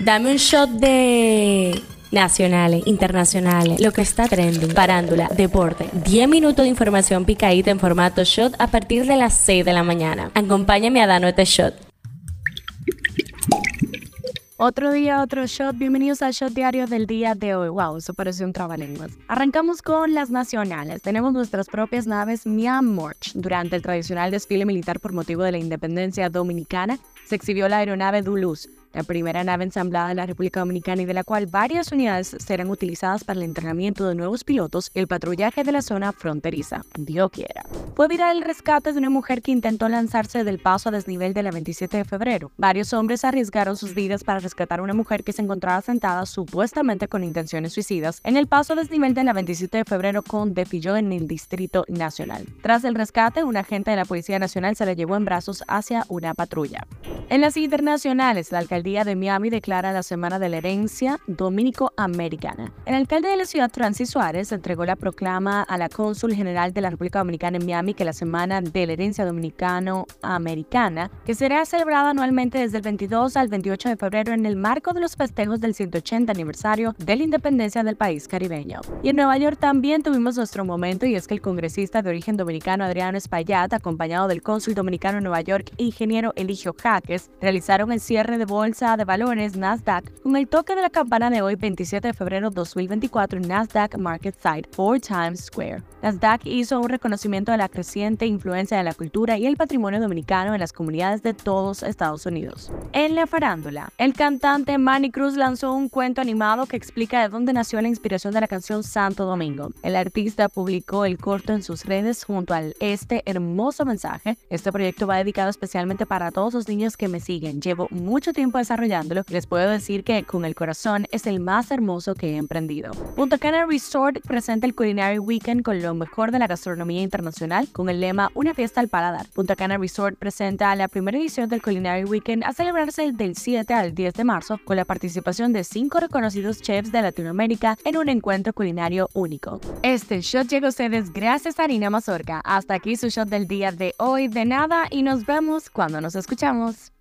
Dame un shot de nacionales, internacionales, lo que está trending, parándula, deporte. 10 minutos de información picadita en formato shot a partir de las 6 de la mañana. Acompáñame a darnos este shot. Otro día, otro shot. Bienvenidos al shot diario del día de hoy. Wow, eso parece un trabalenguas. Arrancamos con las nacionales. Tenemos nuestras propias naves Myanmar. Durante el tradicional desfile militar por motivo de la independencia dominicana, se exhibió la aeronave Duluth la primera nave ensamblada en la República Dominicana y de la cual varias unidades serán utilizadas para el entrenamiento de nuevos pilotos y el patrullaje de la zona fronteriza. Dios quiera. Fue viral el rescate de una mujer que intentó lanzarse del paso a desnivel de la 27 de febrero. Varios hombres arriesgaron sus vidas para rescatar a una mujer que se encontraba sentada supuestamente con intenciones suicidas en el paso a desnivel de la 27 de febrero con Defilló en el Distrito Nacional. Tras el rescate, un agente de la Policía Nacional se la llevó en brazos hacia una patrulla. En las internacionales, la alcaldía día de Miami declara la Semana de la Herencia Dominico-Americana. El alcalde de la ciudad, Francis Suárez, entregó la proclama a la cónsul general de la República Dominicana en Miami que la Semana de la Herencia Dominicano-Americana, que será celebrada anualmente desde el 22 al 28 de febrero en el marco de los festejos del 180 aniversario de la independencia del país caribeño. Y en Nueva York también tuvimos nuestro momento y es que el congresista de origen dominicano Adriano Espaillat, acompañado del cónsul dominicano en Nueva York, ingeniero Eligio Jaques, realizaron el cierre de bolsa de valores Nasdaq con el toque de la campana de hoy 27 de febrero 2024 en Nasdaq Market Site 4 Times Square. Nasdaq hizo un reconocimiento de la creciente influencia de la cultura y el patrimonio dominicano en las comunidades de todos Estados Unidos. En la farándula, el cantante Manny Cruz lanzó un cuento animado que explica de dónde nació la inspiración de la canción Santo Domingo. El artista publicó el corto en sus redes junto a este hermoso mensaje. Este proyecto va dedicado especialmente para todos los niños que me siguen. Llevo mucho tiempo desarrollándolo les puedo decir que con el corazón es el más hermoso que he emprendido. Punta Cana Resort presenta el Culinary Weekend con lo mejor de la gastronomía internacional con el lema Una fiesta al paladar. Punta Cana Resort presenta la primera edición del Culinary Weekend a celebrarse del 7 al 10 de marzo con la participación de cinco reconocidos chefs de Latinoamérica en un encuentro culinario único. Este shot llega a ustedes gracias a Harina Mazorca. Hasta aquí su shot del día de hoy. De nada y nos vemos cuando nos escuchamos.